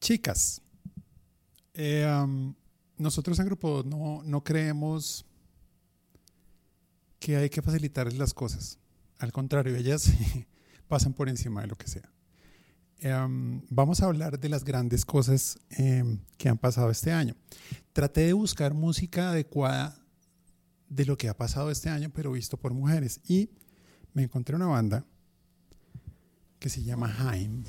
Chicas, eh, nosotros en Grupo no, no creemos que hay que facilitarles las cosas. Al contrario, ellas pasan por encima de lo que sea. Em, vamos a hablar de las grandes cosas em, que han pasado este año. Traté de buscar música adecuada de lo que ha pasado este año, pero visto por mujeres. Y me encontré una banda que se llama Haim.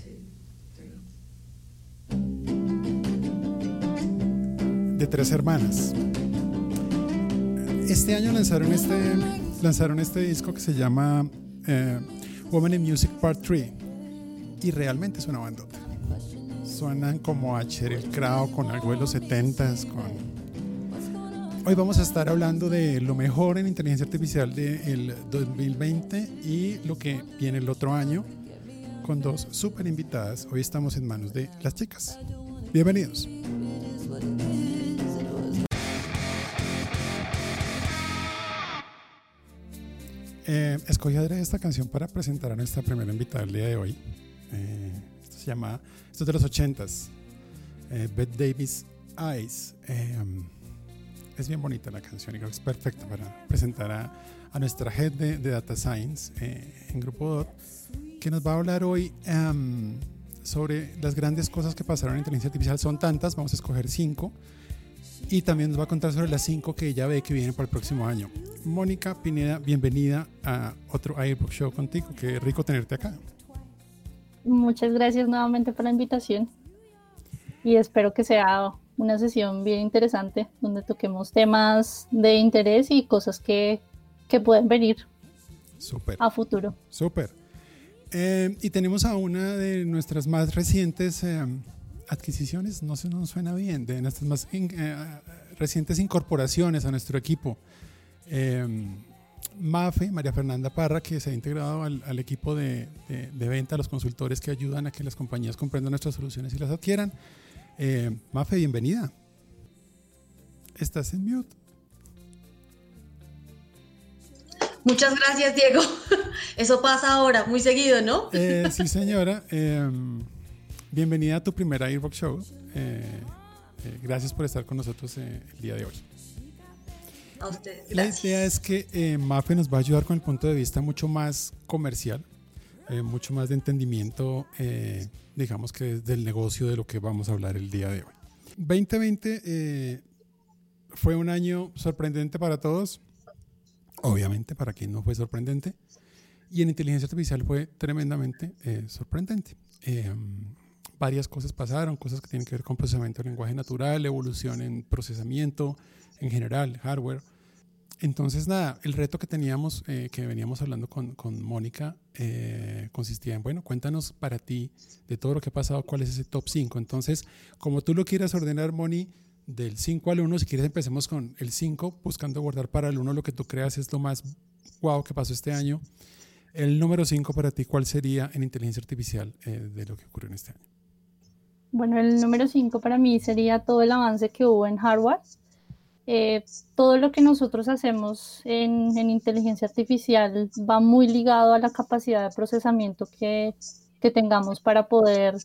De tres hermanas. Este año lanzaron este, lanzaron este disco que se llama eh, Woman in Music Part 3 y realmente es una bandota. Suenan como a Cheryl Crow con algo de los 70s. Con... Hoy vamos a estar hablando de lo mejor en inteligencia artificial del 2020 y lo que viene el otro año con dos super invitadas. Hoy estamos en manos de las chicas. Bienvenidos. Eh, escogí esta canción para presentar a nuestra primera invitada del día de hoy. Eh, esto se llama, esto es de los ochentas, eh, Beth Davis Eyes. Eh, es bien bonita la canción y creo que es perfecta para presentar a, a nuestra head de, Data Science en Grupo DOT, que nos va a hablar hoy em, sobre las grandes cosas que pasaron en inteligencia artificial. Son tantas, vamos a escoger cinco. Y también nos va a contar sobre las cinco que ella ve que vienen para el próximo año. Mónica Pineda, bienvenida a otro Airbook Show contigo. Qué rico tenerte acá. Muchas gracias nuevamente por la invitación y espero que sea una sesión bien interesante donde toquemos temas de interés y cosas que, que pueden venir a futuro. Súper. Eh, y tenemos a una de nuestras más recientes eh, adquisiciones, no se nos suena bien, de nuestras más eh, recientes incorporaciones a nuestro equipo. Mafe, María Fernanda Parra, que se ha integrado al, equipo de, venta, los consultores que ayudan a que las compañías comprendan nuestras soluciones y las adquieran. Eh, Mafe, bienvenida. Estás en mute. Muchas gracias, Diego. Eso pasa ahora, muy seguido, ¿no? Eh, sí, señora. Em, bienvenida a tu primera Airbox Show. Eh, gracias por estar con nosotros el día de hoy. La idea es que eh, Mafe nos va a ayudar con el punto de vista mucho más comercial, eh, mucho más de entendimiento, eh, digamos que del negocio de lo que vamos a hablar el día de hoy. 2020 fue un año sorprendente para todos, obviamente para quien no fue sorprendente, y en inteligencia artificial fue tremendamente sorprendente. varias cosas pasaron, cosas que tienen que ver con procesamiento de lenguaje natural, evolución en procesamiento, en general, hardware. Entonces, nada, el reto que teníamos, eh, que veníamos hablando con, con Mónica, eh, consistía en, bueno, cuéntanos para ti de todo lo que ha pasado, cuál es ese top 5. Entonces, como tú lo quieras ordenar, Moni, del 5 al 1, si quieres empecemos con el 5, buscando guardar para el 1 lo que tú creas es lo más guau que pasó este año. El número 5 para ti, ¿cuál sería en inteligencia artificial eh, de lo que ocurrió en este año? Bueno, el número 5 para mí sería todo el avance que hubo en hardware eh, todo lo que nosotros hacemos en, inteligencia artificial va muy ligado a la capacidad de procesamiento que, tengamos para poder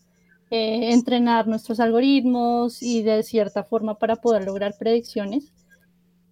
eh, entrenar nuestros algoritmos y de cierta forma para poder lograr predicciones.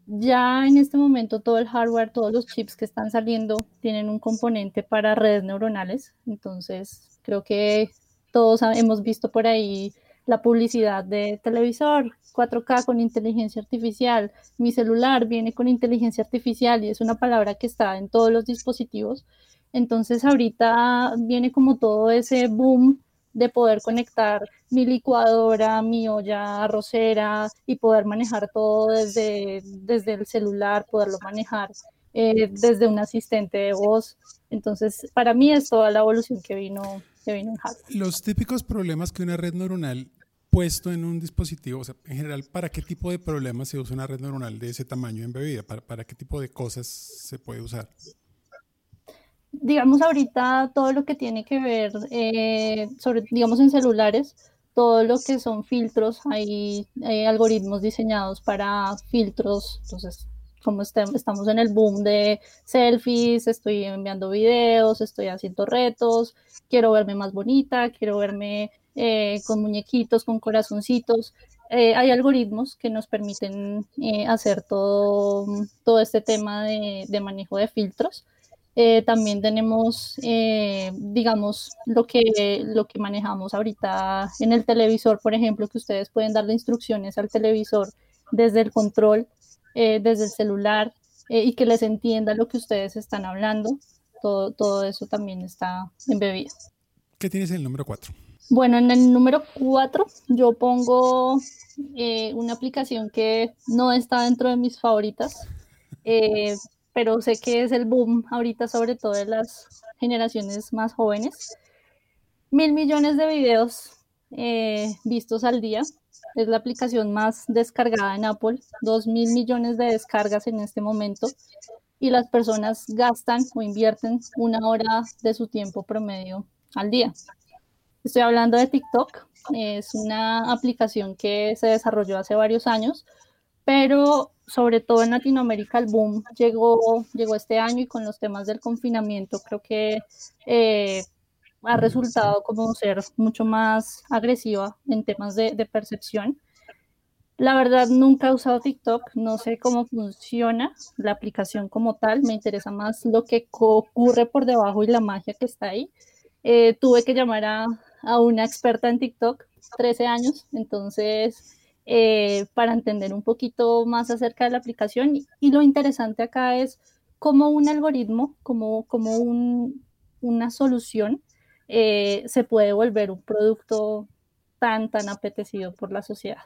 Ya en este momento todo el hardware, todos los chips que están saliendo tienen un componente para redes neuronales. Entonces creo que todos hemos visto por ahí la publicidad de televisor 4K con inteligencia artificial, mi celular viene con inteligencia artificial y es una palabra que está en todos los dispositivos. Entonces ahorita viene como todo ese boom de poder conectar mi licuadora, mi olla arrocera y poder manejar todo desde, desde el celular, poderlo manejar eh, desde un asistente de voz. Entonces, para mí es toda la evolución que vino, que vino en hardware. Los típicos problemas que una red neuronal puesto en un dispositivo, o sea, en general, ¿para qué tipo de problemas se usa una red neuronal de ese tamaño embebida? ¿Para, para qué tipo de cosas se puede usar? Digamos ahorita todo lo que tiene que ver, eh, digamos en celulares, todo lo que son filtros, hay, algoritmos diseñados para filtros, entonces como estamos en el boom de selfies, estoy enviando videos, estoy haciendo retos, quiero verme más bonita, quiero verme eh, con muñequitos, con corazoncitos. Eh, hay algoritmos que nos permiten eh, hacer todo, todo este tema de, de manejo de filtros. también tenemos, digamos, lo que, lo que manejamos ahorita en el televisor, por ejemplo, que ustedes pueden darle instrucciones al televisor desde el control, desde el celular, y que les entienda lo que ustedes están hablando. Todo, todo eso también está embebido. ¿Qué tienes en el número 4? Bueno, en el número 4 yo pongo eh, una aplicación que no está dentro de mis favoritas, eh, pero sé que es el boom ahorita, sobre todo de las generaciones más jóvenes. Mil millones de videos eh, vistos al día. Es la aplicación más descargada en Apple, dos mil millones de descargas en este momento y las personas gastan o invierten una hora de su tiempo promedio al día. Estoy hablando de TikTok. Es una aplicación que se desarrolló hace varios años, pero sobre todo en Latinoamérica el boom llegó, llegó este año y con los temas del confinamiento creo que eh, ha resultado como ser mucho más agresiva en temas de, de, percepción. La verdad, nunca he usado TikTok, no sé cómo funciona la aplicación como tal, me interesa más lo que ocurre por debajo y la magia que está ahí. Eh, tuve que llamar a, a una experta en TikTok, 13 años, entonces, eh, para entender un poquito más acerca de la aplicación. Y, lo interesante acá es cómo un algoritmo, como, un, una solución, eh, se puede volver un producto tan, tan apetecido por la sociedad.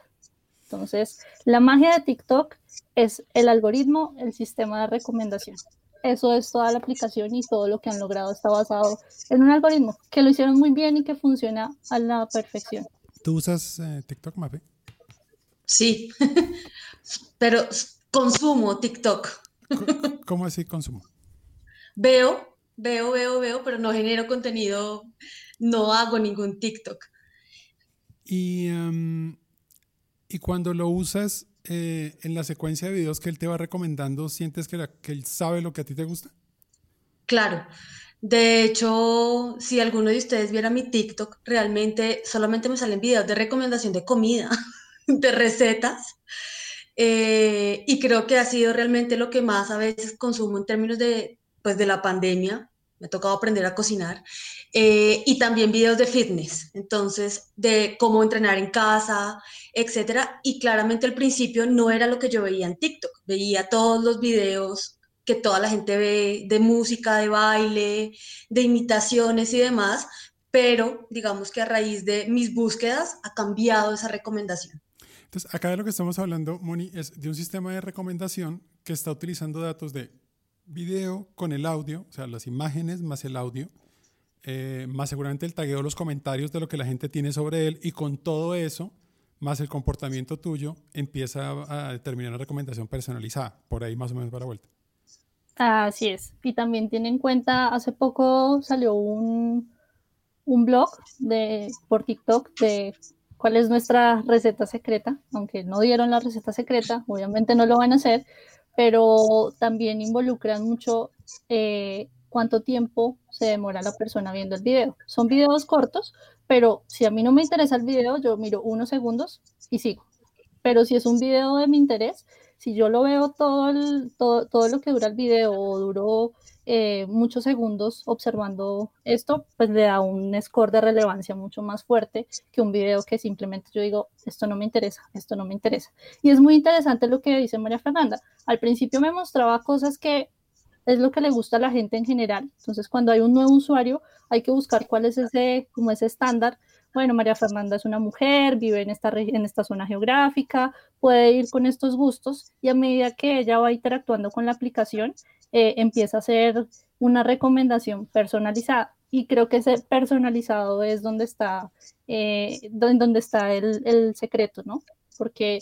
Entonces, la magia de TikTok es el algoritmo, el sistema de recomendación. Eso es toda la aplicación y todo lo que han logrado está basado en un algoritmo que lo hicieron muy bien y que funciona a la perfección. ¿Tú usas eh, TikTok, Mape? Sí, pero consumo TikTok. ¿Cómo así consumo? Veo, veo, veo, veo, pero no genero contenido, no hago ningún TikTok. Y, em, y cuando lo usas, eh, en la secuencia de videos que él te va recomendando, ¿sientes que, él sabe lo que a ti te gusta? Claro. De hecho, si alguno de ustedes viera mi TikTok, realmente solamente me salen videos de recomendación de comida, de recetas. Eh, y creo que ha sido realmente lo que más a veces consumo en términos de, pues, de la pandemia, me ha tocado aprender a cocinar, eh, y también videos de fitness, entonces de cómo entrenar en casa, etcétera. Y claramente al principio no era lo que yo veía en TikTok, veía todos los videos que toda la gente ve de música, de baile, de imitaciones y demás, pero digamos que a raíz de mis búsquedas ha cambiado esa recomendación. Entonces, acá de lo que estamos hablando, Moni, es de un sistema de recomendación que está utilizando datos de video con el audio, o sea, las imágenes más el audio, eh, más seguramente el tagueo, los comentarios de lo que la gente tiene sobre él, y con todo eso, más el comportamiento tuyo, empieza a, determinar una recomendación personalizada. Por ahí más o menos para vuelta. Así es. Y también tiene en cuenta, hace poco salió un, un blog de, por TikTok de cuál es nuestra receta secreta, aunque no dieron la receta secreta, obviamente no lo van a hacer, pero también involucran mucho eh, cuánto tiempo se demora la persona viendo el video. Son videos cortos, pero si a mí no me interesa el video, yo miro unos segundos y sigo. Pero si es un video de mi interés, si yo lo veo todo, todo, todo lo que dura el video o duró eh, muchos segundos observando esto, pues le da un score de relevancia mucho más fuerte que un video que simplemente yo digo, esto no me interesa, esto no me interesa. Y es muy interesante lo que dice María Fernanda. Al principio me mostraba cosas que es lo que le gusta a la gente en general. Entonces, cuando hay un nuevo usuario, hay que buscar cuál es ese, como ese estándar. Bueno, María Fernanda es una mujer, vive en esta, en esta zona geográfica, puede ir con estos gustos y a medida que ella va interactuando con la aplicación, eh, empieza a ser una recomendación personalizada. Y creo que ese personalizado es donde está, eh, donde está el, secreto, ¿no? Porque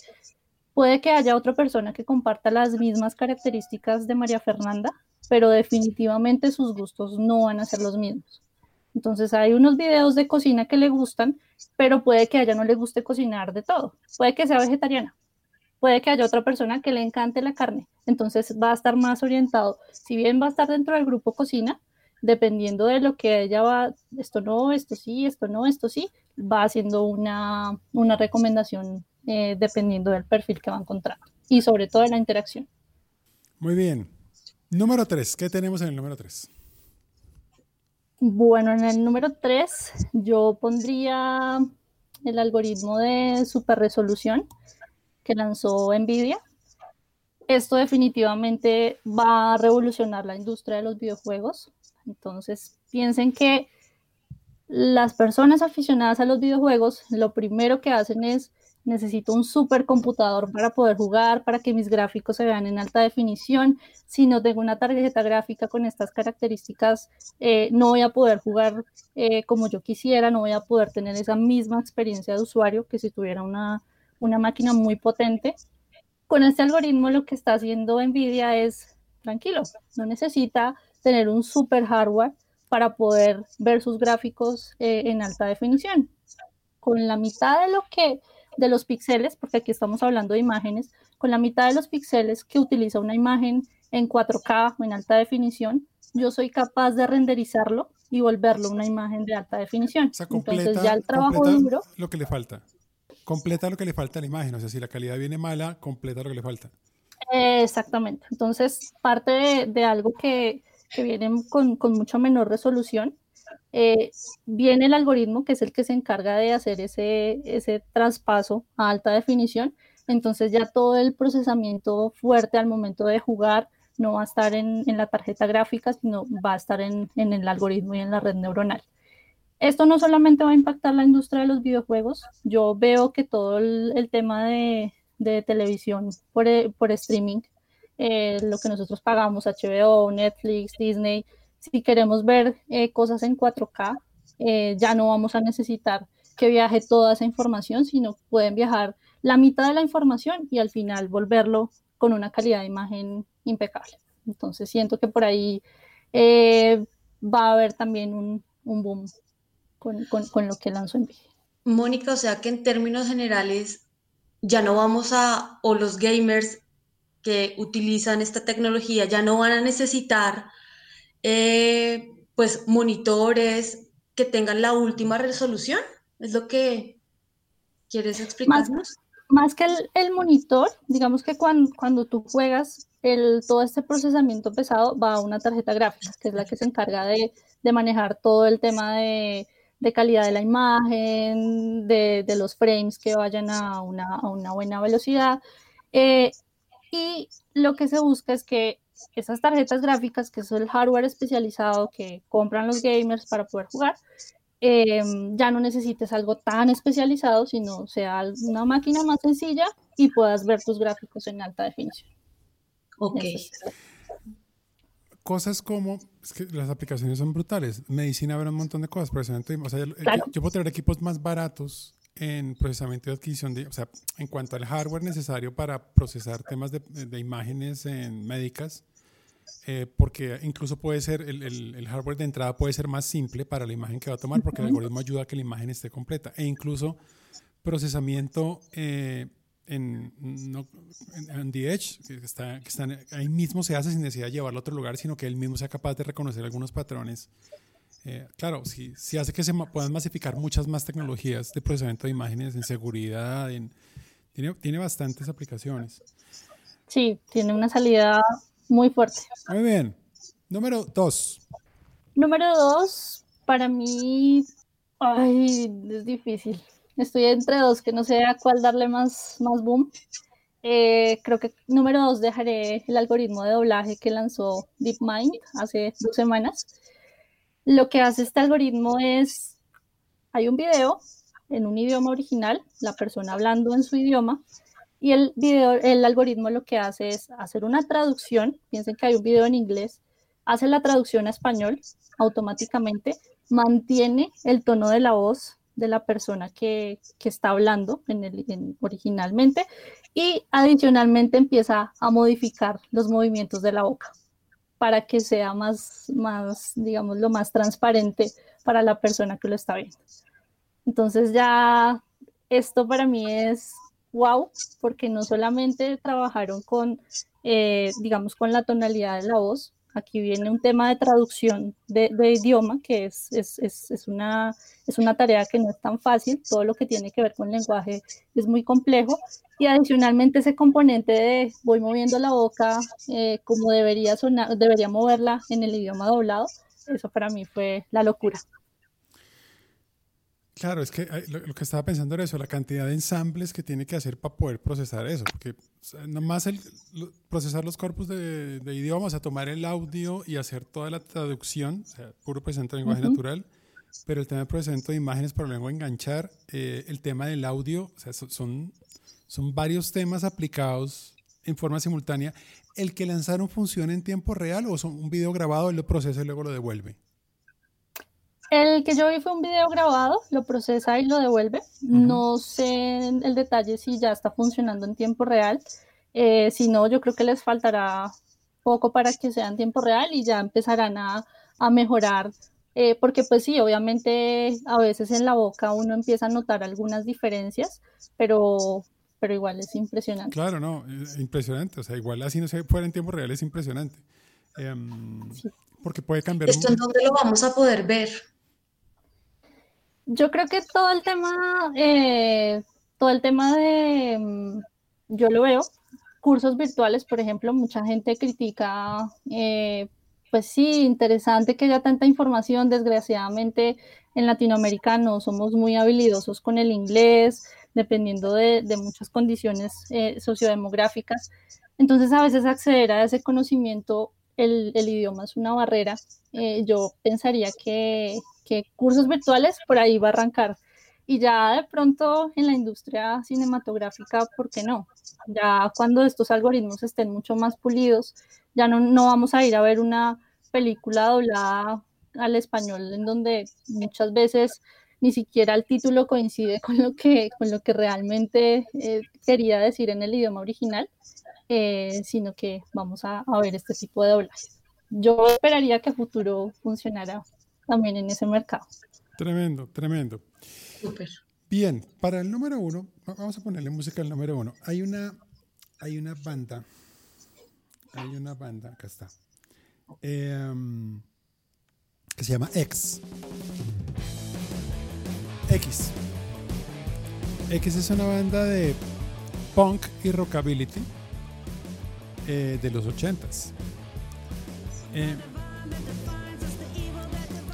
puede que haya otra persona que comparta las mismas características de María Fernanda, pero definitivamente sus gustos no van a ser los mismos. Entonces hay unos videos de cocina que le gustan, pero puede que a no le guste cocinar de todo. Puede que sea vegetariana, puede que haya otra persona que le encante la carne, entonces va a estar más orientado, si bien va a estar dentro del grupo cocina, dependiendo de lo que ella va, esto no, esto sí, esto no, esto sí, va haciendo una, una recomendación eh, dependiendo del perfil que va a encontrar y sobre todo de la interacción. Muy bien. Número 3, ¿qué tenemos en el número 3? Bueno, en el número 3 yo pondría el algoritmo de super resolución que lanzó Nvidia. Esto definitivamente va a revolucionar la industria de los videojuegos. Entonces, piensen que las personas aficionadas a los videojuegos lo primero que hacen es necesito un supercomputador para poder jugar, para que mis gráficos se vean en alta definición. Si no tengo una tarjeta gráfica con estas características, eh, no voy a poder jugar eh, como yo quisiera, no voy a poder tener esa misma experiencia de usuario que si tuviera una, una máquina muy potente. Con este algoritmo lo que está haciendo Nvidia es tranquilo, no necesita tener un super hardware para poder ver sus gráficos eh, en alta definición. Con la mitad de lo que de los píxeles, porque aquí estamos hablando de imágenes, con la mitad de los píxeles que utiliza una imagen en 4K o en alta definición, yo soy capaz de renderizarlo y volverlo una imagen de alta definición. Entonces ya el trabajo duro... Lo que le falta. Completa lo que le falta a la imagen. O sea, si la calidad viene mala, completa lo que le falta. exactamente. Entonces, parte de, algo que, que viene con, con mucho menor resolución eh, viene el algoritmo que es el que se encarga de hacer ese, ese traspaso a alta definición. Entonces ya todo el procesamiento fuerte al momento de jugar no va a estar en, la tarjeta gráfica, sino va a estar en, el algoritmo y en la red neuronal. Esto no solamente va a impactar la industria de los videojuegos, yo veo que todo el, tema de, televisión por, streaming, eh, lo que nosotros pagamos, HBO, Netflix, Disney, si queremos ver eh, cosas en 4K, eh, ya no vamos a necesitar que viaje toda esa información, sino pueden viajar la mitad de la información y al final volverlo con una calidad de imagen impecable. Entonces siento que por ahí eh, va a haber también un, boom con, con, lo que lanzó Nvidia. Mónica, o sea que en términos generales ya no vamos a, o los gamers que utilizan esta tecnología ya no van a necesitar eh, pues monitores que tengan la última resolución. ¿Es lo que quieres explicarnos? Más, que el, monitor, digamos que cuando, cuando tú juegas, el, todo este procesamiento pesado va a una tarjeta gráfica, que es la que se encarga de, manejar todo el tema de, calidad de la imagen, de, los frames que vayan a una, buena velocidad. Eh, y lo que se busca es que esas tarjetas gráficas, que es el hardware especializado que compran los gamers para poder jugar, em, ya no necesites algo tan especializado, sino sea una máquina más sencilla y puedas ver tus gráficos en alta definición. Ok. Cosas como, es que las aplicaciones son brutales. Medicina habrá un montón de cosas, pero o sea, yo puedo tener equipos más baratos en procesamiento y adquisición de, o sea, en cuanto al hardware necesario para procesar temas de, de imágenes en médicas, eh, porque incluso puede ser, el, el, hardware de entrada puede ser más simple para la imagen que va a tomar, porque el algoritmo ayuda a que la imagen esté completa, e incluso procesamiento eh, en, no, en, The Edge, que, está, que están, ahí mismo se hace sin necesidad de llevarlo a otro lugar, sino que él mismo sea capaz de reconocer algunos patrones eh, claro, sí, sí hace que se puedan masificar muchas más tecnologías de procesamiento de imágenes en seguridad, en, tiene, tiene bastantes aplicaciones. Sí, tiene una salida muy fuerte. Muy bien. Número dos. Número dos, para mí, ay, es difícil. Estoy entre dos, que no sé a cuál darle más, más boom. Eh, creo que número dos dejaré el algoritmo de doblaje que lanzó DeepMind hace dos semanas. Lo que hace este algoritmo es, hay un video en un idioma original, la persona hablando en su idioma, y el video, el algoritmo lo que hace es hacer una traducción, piensen que hay un video en inglés, hace la traducción a español automáticamente, mantiene el tono de la voz de la persona que, está hablando originalmente y adicionalmente empieza a modificar los movimientos de la boca para que sea más, más, digamos, lo más transparente para la persona que lo está viendo. Entonces ya esto para mí es wow, porque no solamente trabajaron con, eh, digamos, con la tonalidad de la voz, Aquí viene un tema de traducción de, idioma, que es, es, es, una, es una tarea que no es tan fácil. Todo lo que tiene que ver con lenguaje es muy complejo. Y adicionalmente ese componente de voy moviendo la boca eh, como debería, sonar, debería moverla en el idioma doblado, eso para mí fue la locura. Claro, es que lo, que estaba pensando era eso, la cantidad de ensambles que tiene que hacer para poder procesar eso, porque nomás el, procesar los corpus de, de, idiomas, o sea, tomar el audio y hacer toda la traducción, o sea, puro procesamiento de lenguaje natural, pero el tema de procesamiento de imágenes por lengua enganchar, eh, el tema del audio, o sea, son, son varios temas aplicados en forma simultánea. ¿El que lanzaron funciona en tiempo real o son un video grabado, él lo procesa y luego lo devuelve? El que yo vi fue un video grabado, lo procesa y lo devuelve. No sé el detalle si ya está funcionando en tiempo real. Eh, si no, yo creo que les faltará poco para que sea en tiempo real y ya empezarán a, mejorar. Eh, porque pues sí, obviamente a veces en la boca uno empieza a notar algunas diferencias, pero, pero igual es impresionante. Claro, no, impresionante. O sea, igual así no se fuera en tiempo real es impresionante. Em, porque puede cambiar. ¿Esto en dónde lo vamos a poder ver? Yo creo que todo el tema, eh, todo el tema de, mm, yo lo veo, cursos virtuales, por ejemplo, mucha gente critica, eh, pues sí, interesante que haya tanta información, desgraciadamente en Latinoamérica no somos muy habilidosos con el inglés, dependiendo de, muchas condiciones eh, sociodemográficas. Entonces, a veces acceder a ese conocimiento, el, el idioma es una barrera. yo pensaría que, que cursos virtuales por ahí va a arrancar. Y ya de pronto en la industria cinematográfica, ¿por qué no? Ya cuando estos algoritmos estén mucho más pulidos, ya no, no vamos a ir a ver una película doblada al español en donde muchas veces ni siquiera el título coincide con lo que, con lo que realmente eh, quería decir en el idioma original, eh, sino que vamos a, a, ver este tipo de doblajes. Yo esperaría que a futuro funcionara también en ese mercado. Tremendo, tremendo. Bien, para el número uno, vamos a ponerle música al número uno. Hay una, hay una banda, hay una banda, acá está, em, que se llama X. X. X es una banda de punk y rockabilly eh, de los ochentas. Eh,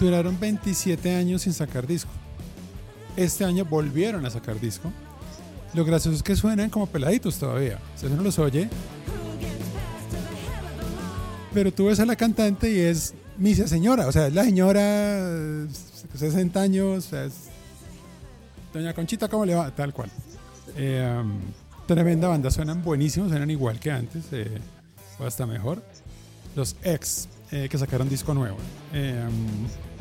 Duraron 27 años sin sacar disco. Este año volvieron a sacar disco. Lo gracioso es que suenan como peladitos todavía. O sea, uno los oye. Pero tú ves a la cantante y es misa señora. O sea, es la señora, 60 años. O sea, es Doña Conchita, ¿cómo le va? Tal cual. Eh, um, tremenda banda. Suenan buenísimos, suenan igual que antes. Eh, o hasta mejor. Los ex eh, que sacaron disco nuevo. Um,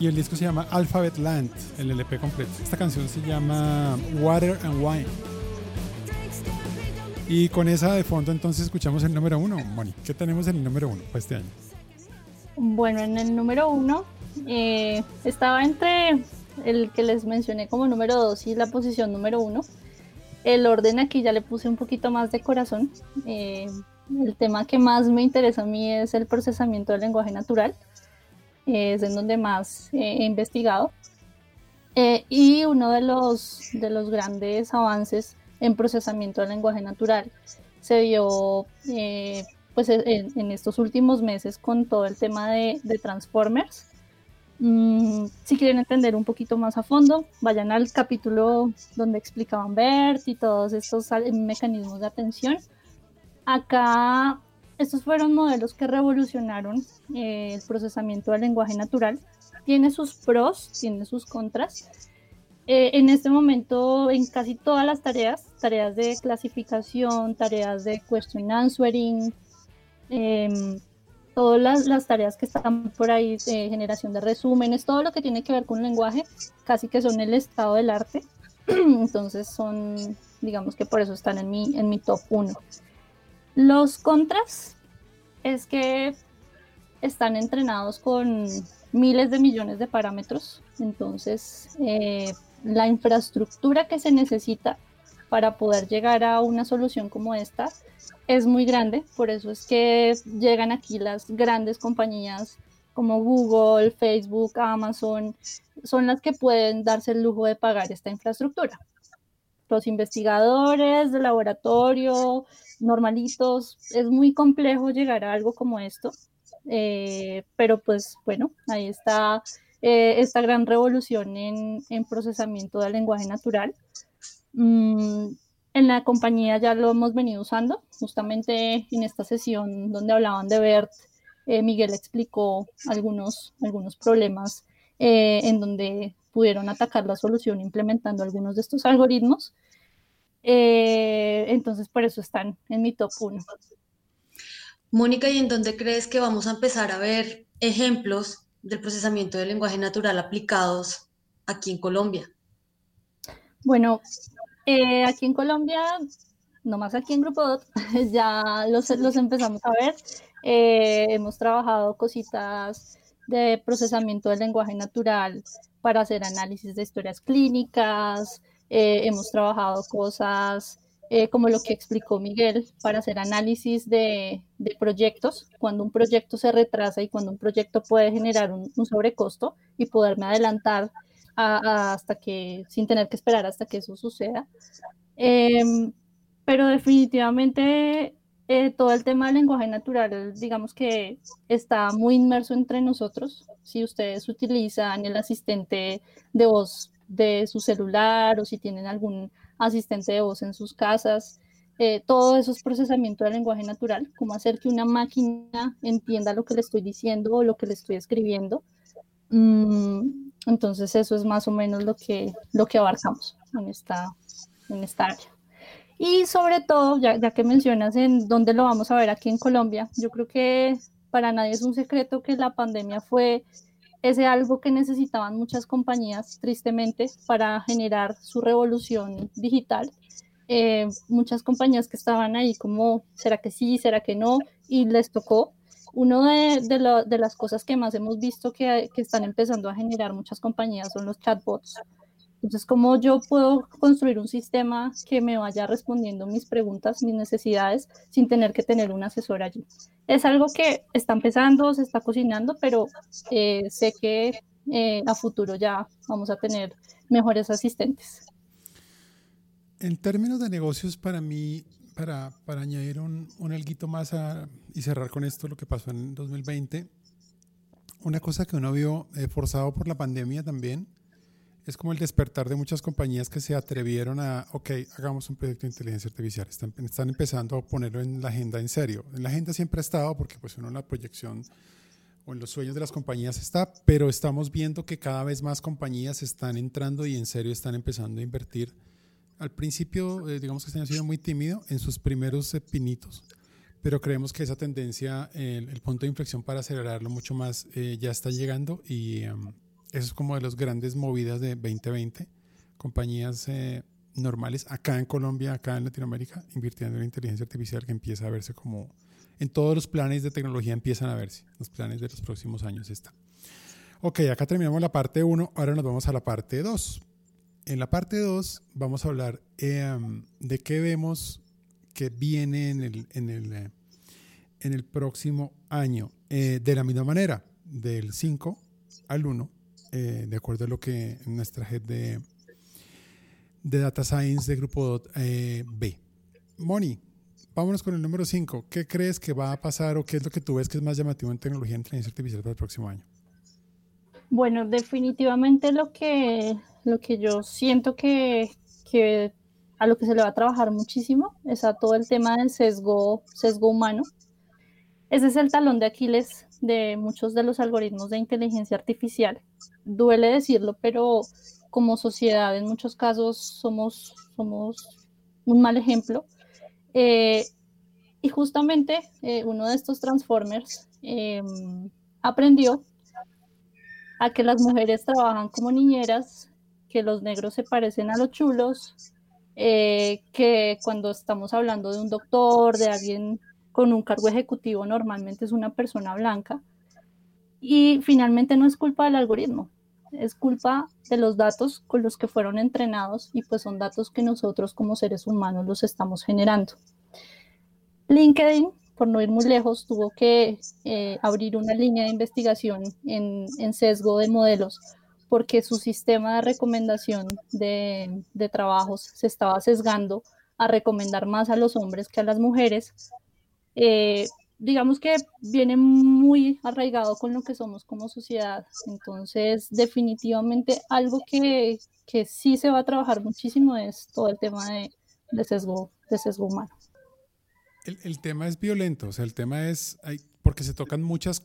y el disco se llama Alphabet Land, el LP completo. Esta canción se llama Water and Wine. Y con esa de fondo entonces escuchamos el número uno. Moni, ¿qué tenemos en el número uno para este año? Bueno, en el número uno eh, estaba entre el que les mencioné como número dos y la posición número uno. El orden aquí ya le puse un poquito más de corazón. Eh, el tema que más me interesa a mí es el procesamiento del lenguaje natural es en donde más he investigado. Eh, y uno de los, de los grandes avances en procesamiento del lenguaje natural se dio eh, pues en, estos últimos meses con todo el tema de, Transformers. Mm, si quieren entender un poquito más a fondo, vayan al capítulo donde explicaban BERT y todos estos mecanismos de atención. Acá estos fueron modelos que revolucionaron eh, el procesamiento del lenguaje natural. Tiene sus pros, tiene sus contras. Eh, en este momento, en casi todas las tareas, tareas de clasificación, tareas de question answering, em, todas las, tareas que están por ahí, generación de resúmenes, todo lo que tiene que ver con lenguaje, casi que son el estado del arte. Entonces son, digamos que por eso están en mi, en mi top 1. Los contras es que están entrenados con miles de millones de parámetros, entonces eh, la infraestructura que se necesita para poder llegar a una solución como esta es muy grande, por eso es que llegan aquí las grandes compañías como Google, Facebook, Amazon, son las que pueden darse el lujo de pagar esta infraestructura. Los investigadores de laboratorio, normalitos, es muy complejo llegar a algo como esto, eh, pero pues bueno, ahí está eh, esta gran revolución en, procesamiento del lenguaje natural. Mm, en la compañía ya lo hemos venido usando, justamente en esta sesión donde hablaban de BERT, eh, Miguel explicó algunos, algunos problemas eh, en donde pudieron atacar la solución implementando algunos de estos algoritmos. Eh, entonces, por eso están en mi top 1. Mónica, ¿y en dónde crees que vamos a empezar a ver ejemplos del procesamiento del lenguaje natural aplicados aquí en Colombia? Bueno, eh, aquí en Colombia, nomás aquí en Grupo DOT, ya los, los empezamos a ver. Eh, hemos trabajado cositas de procesamiento del lenguaje natural para hacer análisis de historias clínicas. Eh, hemos trabajado cosas como lo que explicó Miguel para hacer análisis de, proyectos, cuando un proyecto se retrasa y cuando un proyecto puede generar un, un sobrecosto y poderme adelantar hasta que, sin tener que esperar hasta que eso suceda. Em, pero definitivamente eh, todo el tema del lenguaje natural, digamos que está muy inmerso entre nosotros. Si ustedes utilizan el asistente de voz de su celular o si tienen algún asistente de voz en sus casas, eh, todo eso es procesamiento del lenguaje natural, como hacer que una máquina entienda lo que le estoy diciendo o lo que le estoy escribiendo. Mm, entonces eso es más o menos lo que, lo que abarcamos en esta, en esta área. Y sobre todo, ya, ya que mencionas en dónde lo vamos a ver aquí en Colombia, yo creo que para nadie es un secreto que la pandemia fue ese algo que necesitaban muchas compañías, tristemente, para generar su revolución digital. Eh, muchas compañías que estaban ahí como, ¿será que sí? ¿Será que no? Y les tocó una de, las cosas que más hemos visto que, están empezando a generar muchas compañías son los chatbots. Entonces, ¿cómo yo puedo construir un sistema que me vaya respondiendo mis preguntas, mis necesidades, sin tener que tener un asesor allí? Es algo que está empezando, se está cocinando, pero eh, sé que eh, a futuro ya vamos a tener mejores asistentes. En términos de negocios, para mí, para, para añadir un, un alguito más y cerrar con esto lo que pasó en 2020, una cosa que uno vio eh, forzado por la pandemia también es como el despertar de muchas compañías que se atrevieron a, ok, hagamos un proyecto de inteligencia artificial. Están, están empezando a ponerlo en la agenda en serio. En la agenda siempre ha estado porque pues uno en la proyección o en los sueños de las compañías está, pero estamos viendo que cada vez más compañías están entrando y en serio están empezando a invertir al principio, eh, digamos que este año ha sido muy tímido en sus primeros pinitos, pero creemos que esa tendencia, el, punto de inflexión para acelerarlo mucho más, eh, ya está llegando y em, eso es como de las grandes movidas de 2020. Compañías normales acá en Colombia, acá en Latinoamérica, invirtiendo en inteligencia artificial que empieza a verse como en todos los planes de tecnología empiezan a verse, los planes de los próximos años está. Ok, acá terminamos la parte 1, ahora nos vamos a la parte 2 en la parte 2 vamos a hablar em, de qué vemos que viene en el, en el, eh, en el próximo año. Eh, de la misma manera, del 5 al 1, eh, de acuerdo a lo que nuestra head de, de Data Science de Grupo B. Moni, vámonos con el número 5. ¿Qué crees que va a pasar o qué es lo que tú ves que es más llamativo en tecnología de inteligencia artificial para el próximo año? Bueno, definitivamente lo que lo que yo siento que, a lo que se le va a trabajar muchísimo es a todo el tema del sesgo, sesgo humano. Ese es el talón de Aquiles de muchos de los algoritmos de inteligencia artificial. Duele decirlo, pero como sociedad en muchos casos somos, somos un mal ejemplo. Eh, y justamente eh, uno de estos transformers em, aprendió a que las mujeres trabajan como niñeras que los negros se parecen a los chulos, eh, que cuando estamos hablando de un doctor, de alguien con un cargo ejecutivo, normalmente es una persona blanca. Y finalmente no es culpa del algoritmo, es culpa de los datos con los que fueron entrenados y pues son datos que nosotros como seres humanos los estamos generando. LinkedIn, por no ir muy lejos, tuvo que eh, abrir una línea de investigación en, sesgo de modelos porque su sistema de recomendación de trabajos se estaba sesgando a recomendar más a los hombres que a las mujeres. Eh, digamos que viene muy arraigado con lo que somos como sociedad. Entonces, definitivamente algo que, que sí se va a trabajar muchísimo es todo el tema de, sesgo, de sesgo humano. El, el, tema es violento, o sea, el tema es, hay, porque se tocan muchas,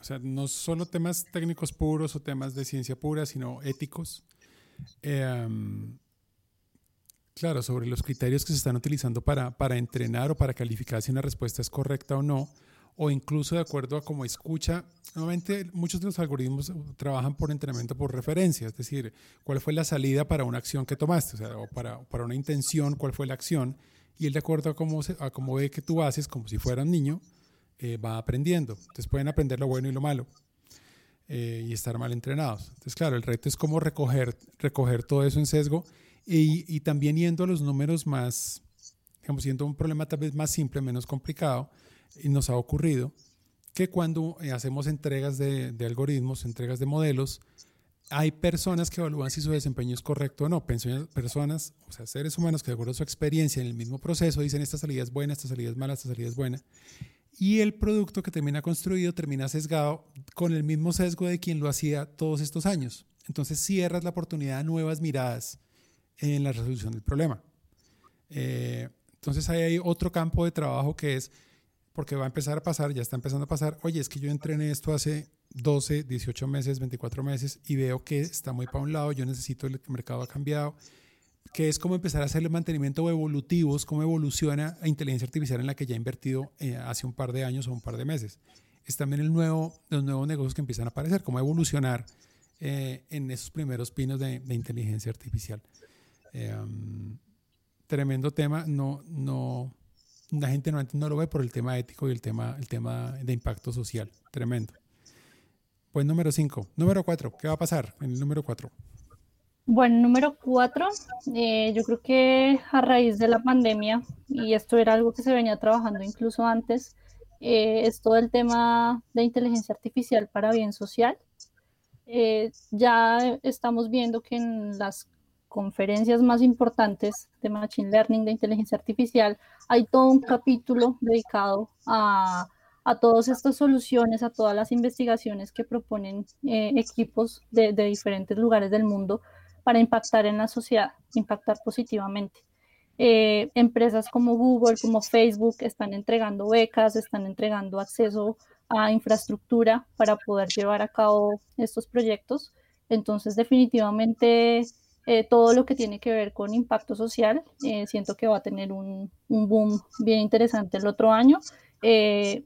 o sea, no solo temas técnicos puros o temas de ciencia pura, sino éticos. Eh, Claro, sobre los criterios que se están utilizando para, para entrenar o para calificar si una respuesta es correcta o no, o incluso de acuerdo a cómo escucha. Nuevamente, muchos de los algoritmos trabajan por entrenamiento por referencia, es decir, cuál fue la salida para una acción que tomaste, o, sea, para, para una intención, cuál fue la acción, y él de acuerdo a cómo, se, a cómo ve que tú haces, como si fuera un niño, eh, va aprendiendo. Entonces pueden aprender lo bueno y lo malo. Eh, y estar mal entrenados. Entonces, claro, el reto es cómo recoger, recoger todo eso en sesgo y, también yendo a los números más, digamos, siendo un problema tal vez más simple, menos complicado, y nos ha ocurrido que cuando eh, hacemos entregas de, de algoritmos, entregas de modelos, hay personas que evalúan si su desempeño es correcto o no. Personas, o sea, seres humanos que de acuerdo a su experiencia en el mismo proceso dicen esta salida es buena, esta salida es mala, esta salida es buena. Y el producto que termina construido termina sesgado con el mismo sesgo de quien lo hacía todos estos años. Entonces cierras la oportunidad a nuevas miradas en la resolución del problema. Eh, entonces ahí hay otro campo de trabajo que es, porque va a empezar a pasar, ya está empezando a pasar, oye, es que yo entrené esto hace 12, 18 meses, 24 meses y veo que está muy para un lado, yo necesito, el mercado ha cambiado, que es como empezar a hacerle mantenimiento evolutivos, cómo evoluciona la inteligencia artificial en la que ya he invertido eh, hace un par de años o un par de meses. Es también el nuevo, los nuevos negocios que empiezan a aparecer, cómo evolucionar eh, en esos primeros pinos de inteligencia artificial. Em, tremendo tema. No, no, la gente no, no lo ve por el tema ético y el tema, el tema de impacto social. Tremendo. Pues número 5. Número 4. ¿Qué va a pasar en el número 4? Bueno, número 4. Eh, yo creo que a raíz de la pandemia, y esto era algo que se venía trabajando incluso antes, eh, es todo el tema de inteligencia artificial para bien social. Eh, ya estamos viendo que en las conferencias más importantes de Machine Learning, de inteligencia artificial, hay todo un capítulo dedicado a, a todas estas soluciones, a todas las investigaciones que proponen eh, equipos de, diferentes lugares del mundo para impactar en la sociedad, impactar positivamente. Eh, empresas como Google, como Facebook, están entregando becas, están entregando acceso a infraestructura para poder llevar a cabo estos proyectos. Entonces, definitivamente eh, todo lo que tiene que ver con impacto social, eh, siento que va a tener un, un, boom bien interesante el otro año. Eh,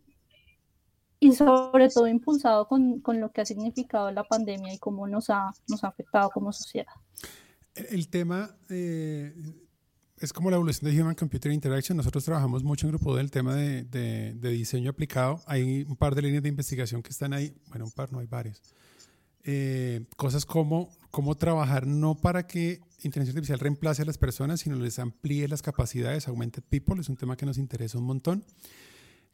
y sobre todo impulsado con, con, lo que ha significado la pandemia y cómo nos ha, nos ha afectado como sociedad. El tema es como la evolución de Human Computer Interaction. Nosotros trabajamos mucho en grupo del tema de, de, de, diseño aplicado. Hay un par de líneas de investigación que están ahí. Bueno, un par, no hay varias. Cosas como cómo trabajar no para que inteligencia artificial reemplace a las personas, sino les amplíe las capacidades, Augmented People, es un tema que nos interesa un montón.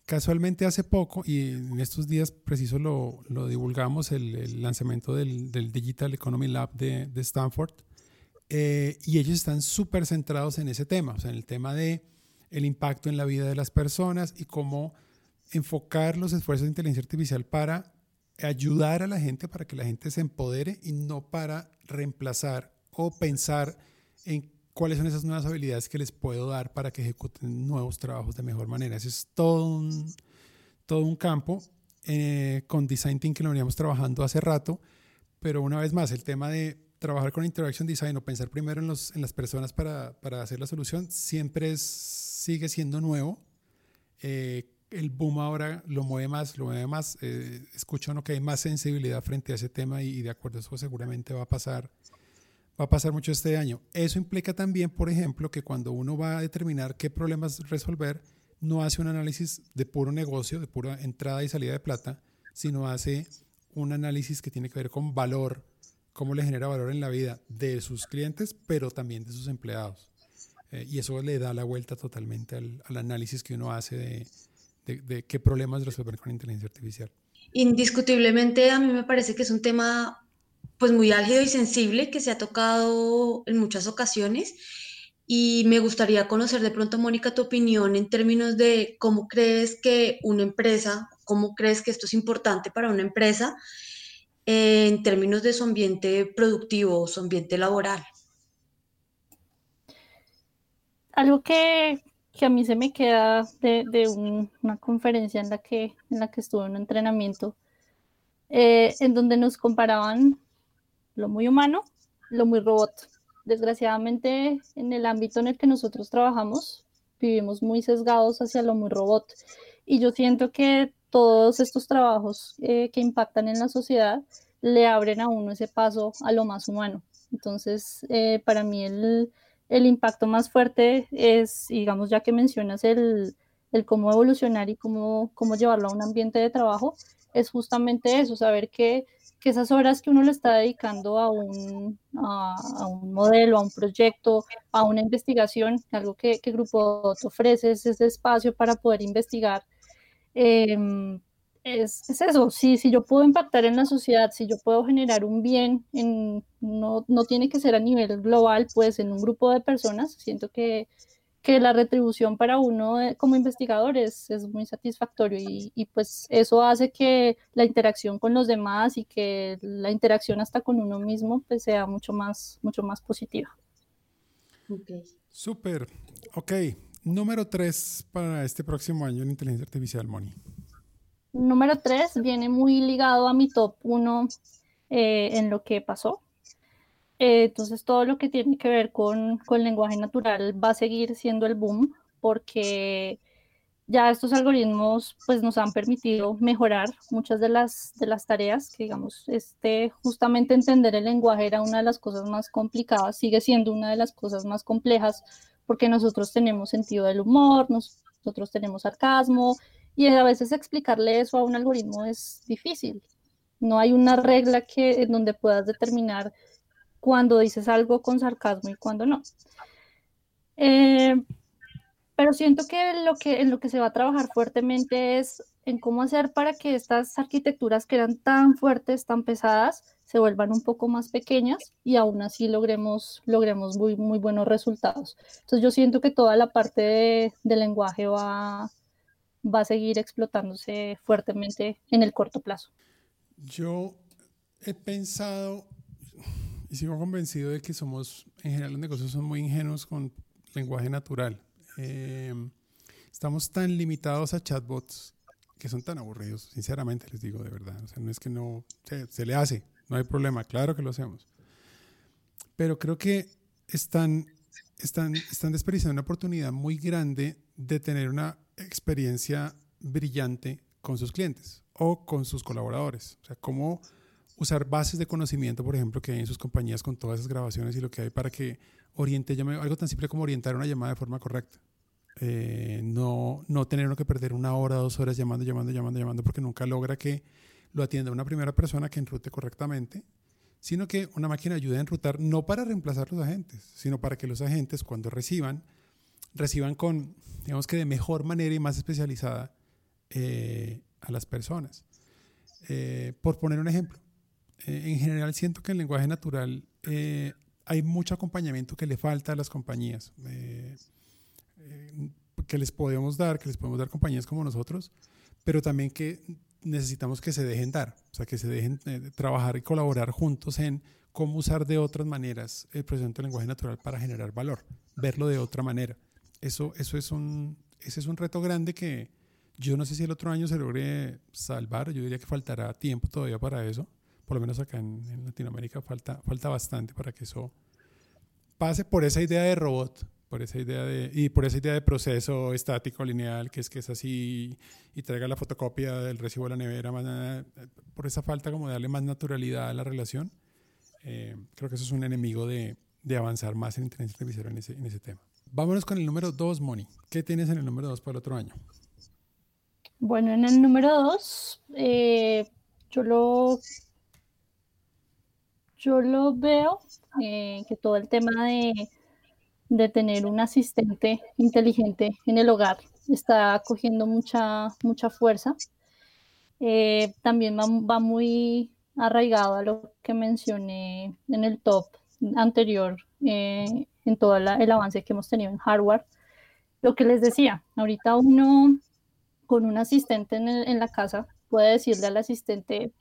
Casualmente hace poco, y en estos días preciso lo, lo divulgamos, el, el lanzamiento del, del, Digital Economy Lab de, de Stanford, eh, y ellos están súper centrados en ese tema, o sea, en el tema de el impacto en la vida de las personas y cómo enfocar los esfuerzos de inteligencia artificial para ayudar a la gente para que la gente se empodere y no para reemplazar o pensar en cuáles son esas nuevas habilidades que les puedo dar para que ejecuten nuevos trabajos de mejor manera. Ese es todo un, todo un campo eh, con Design Thinking lo veníamos trabajando hace rato, pero una vez más, el tema de trabajar con Interaction Design o pensar primero en, los, en las personas para, para hacer la solución siempre es, sigue siendo nuevo. Eh, el boom ahora lo mueve más, lo mueve más. Eh, escucho ¿no? que hay más sensibilidad frente a ese tema y, y, de acuerdo a eso seguramente va a pasar, va a pasar mucho este año. Eso implica también, por ejemplo, que cuando uno va a determinar qué problemas resolver, no hace un análisis de puro negocio, de pura entrada y salida de plata, sino hace un análisis que tiene que ver con valor, cómo le genera valor en la vida de sus clientes, pero también de sus empleados. Eh, y eso le da la vuelta totalmente al, análisis que uno hace de, de, qué problemas resolver con inteligencia artificial. Indiscutiblemente a mí me parece que es un tema pues muy álgido y sensible que se ha tocado en muchas ocasiones y me gustaría conocer de pronto, Mónica, tu opinión en términos de cómo crees que una empresa, cómo crees que esto es importante para una empresa en términos de su ambiente productivo, su ambiente laboral. Algo que, a mí se me queda de, una conferencia en la, que, en la que estuve en un entrenamiento, eh, en donde nos comparaban lo muy humano, lo muy robot. Desgraciadamente, en el ámbito en el que nosotros trabajamos, vivimos muy sesgados hacia lo muy robot. Y yo siento que todos estos trabajos eh, que impactan en la sociedad le abren a uno ese paso a lo más humano. Entonces, eh, para mí el, el, impacto más fuerte es, digamos, ya que mencionas el, el cómo evolucionar y cómo, cómo llevarlo a un ambiente de trabajo, es justamente eso, saber que que esas horas que uno le está dedicando a un, a, un modelo, a un proyecto, a una investigación, algo que, que Grupo te ofrece, es ese espacio para poder investigar. Em, es, es, eso, sí, si yo puedo impactar en la sociedad, si yo puedo generar un bien, en, no, no tiene que ser a nivel global, pues en un grupo de personas, siento que, que la retribución para uno eh, como investigador es, es muy satisfactorio y, y, pues eso hace que la interacción con los demás y que la interacción hasta con uno mismo pues sea mucho más, mucho más positiva. Okay. Súper. Ok. Número tres para este próximo año en inteligencia artificial, Moni. Número tres viene muy ligado a mi top uno eh, en lo que pasó. Eh, entonces todo lo que tiene que ver con, con lenguaje natural va a seguir siendo el boom porque ya estos algoritmos pues nos han permitido mejorar muchas de las, de las tareas que digamos, este, justamente entender el lenguaje era una de las cosas más complicadas, sigue siendo una de las cosas más complejas porque nosotros tenemos sentido del humor, nosotros tenemos sarcasmo y a veces explicarle eso a un algoritmo es difícil. No hay una regla que, en donde puedas determinar cuando dices algo con sarcasmo y cuando no. Eh, pero siento que, lo que en lo que se va a trabajar fuertemente es en cómo hacer para que estas arquitecturas que eran tan fuertes, tan pesadas, se vuelvan un poco más pequeñas y aún así logremos, logremos muy, muy buenos resultados. Entonces yo siento que toda la parte de, de lenguaje va, va a seguir explotándose fuertemente en el corto plazo. Yo he pensado y sigo convencido de que somos, en general los negocios son muy ingenuos con lenguaje natural. Em, estamos tan limitados a chatbots que son tan aburridos, sinceramente les digo de verdad. O sea, no es que no, se, se le hace, no hay problema, claro que lo hacemos. Pero creo que están, están, están desperdiciando una oportunidad muy grande de tener una experiencia brillante con sus clientes o con sus colaboradores. O sea, cómo usar bases de conocimiento, por ejemplo, que hay en sus compañías con todas esas grabaciones y lo que hay para que oriente, algo tan simple como orientar una llamada de forma correcta. Eh, no, no tener que perder una hora, dos horas llamando, llamando, llamando, llamando, porque nunca logra que lo atienda una primera persona que enrute correctamente, sino que una máquina ayude a enrutar no para reemplazar los agentes, sino para que los agentes cuando reciban, reciban con, digamos que de mejor manera y más especializada eh, a las personas. Eh, por poner un ejemplo, eh, en general siento que en lenguaje natural eh, hay mucho acompañamiento que le falta a las compañías, eh, que les podemos dar, que les podemos dar compañías como nosotros, pero también que necesitamos que se dejen dar, o sea, que se dejen trabajar y colaborar juntos en cómo usar de otras maneras el procesamiento del lenguaje natural para generar valor, verlo de otra manera. Eso, eso es un, ese es un reto grande que yo no sé si el otro año se logre salvar, yo diría que faltará tiempo todavía para eso, por lo menos acá en, Latinoamérica falta, falta bastante para que eso pase por esa idea de robot, por esa idea de, y por esa idea de proceso estático lineal, que es que es así y traiga la fotocopia del recibo de la nevera, más, por esa falta como de darle más naturalidad a la relación. Eh, creo que eso es un enemigo de, de avanzar más en inteligencia artificial en ese, en ese tema. Vámonos con el número 2, Moni. ¿Qué tienes en el número 2 para el otro año? Bueno, en el número 2, eh, Yo lo, yo lo veo eh, que todo el tema de, de, tener un asistente inteligente en el hogar está cogiendo mucha, mucha fuerza. Eh, también va, muy arraigado a lo que mencioné en el top anterior, eh, en todo el avance que hemos tenido en hardware. Lo que les decía, ahorita uno con un asistente en, la casa puede decirle al asistente,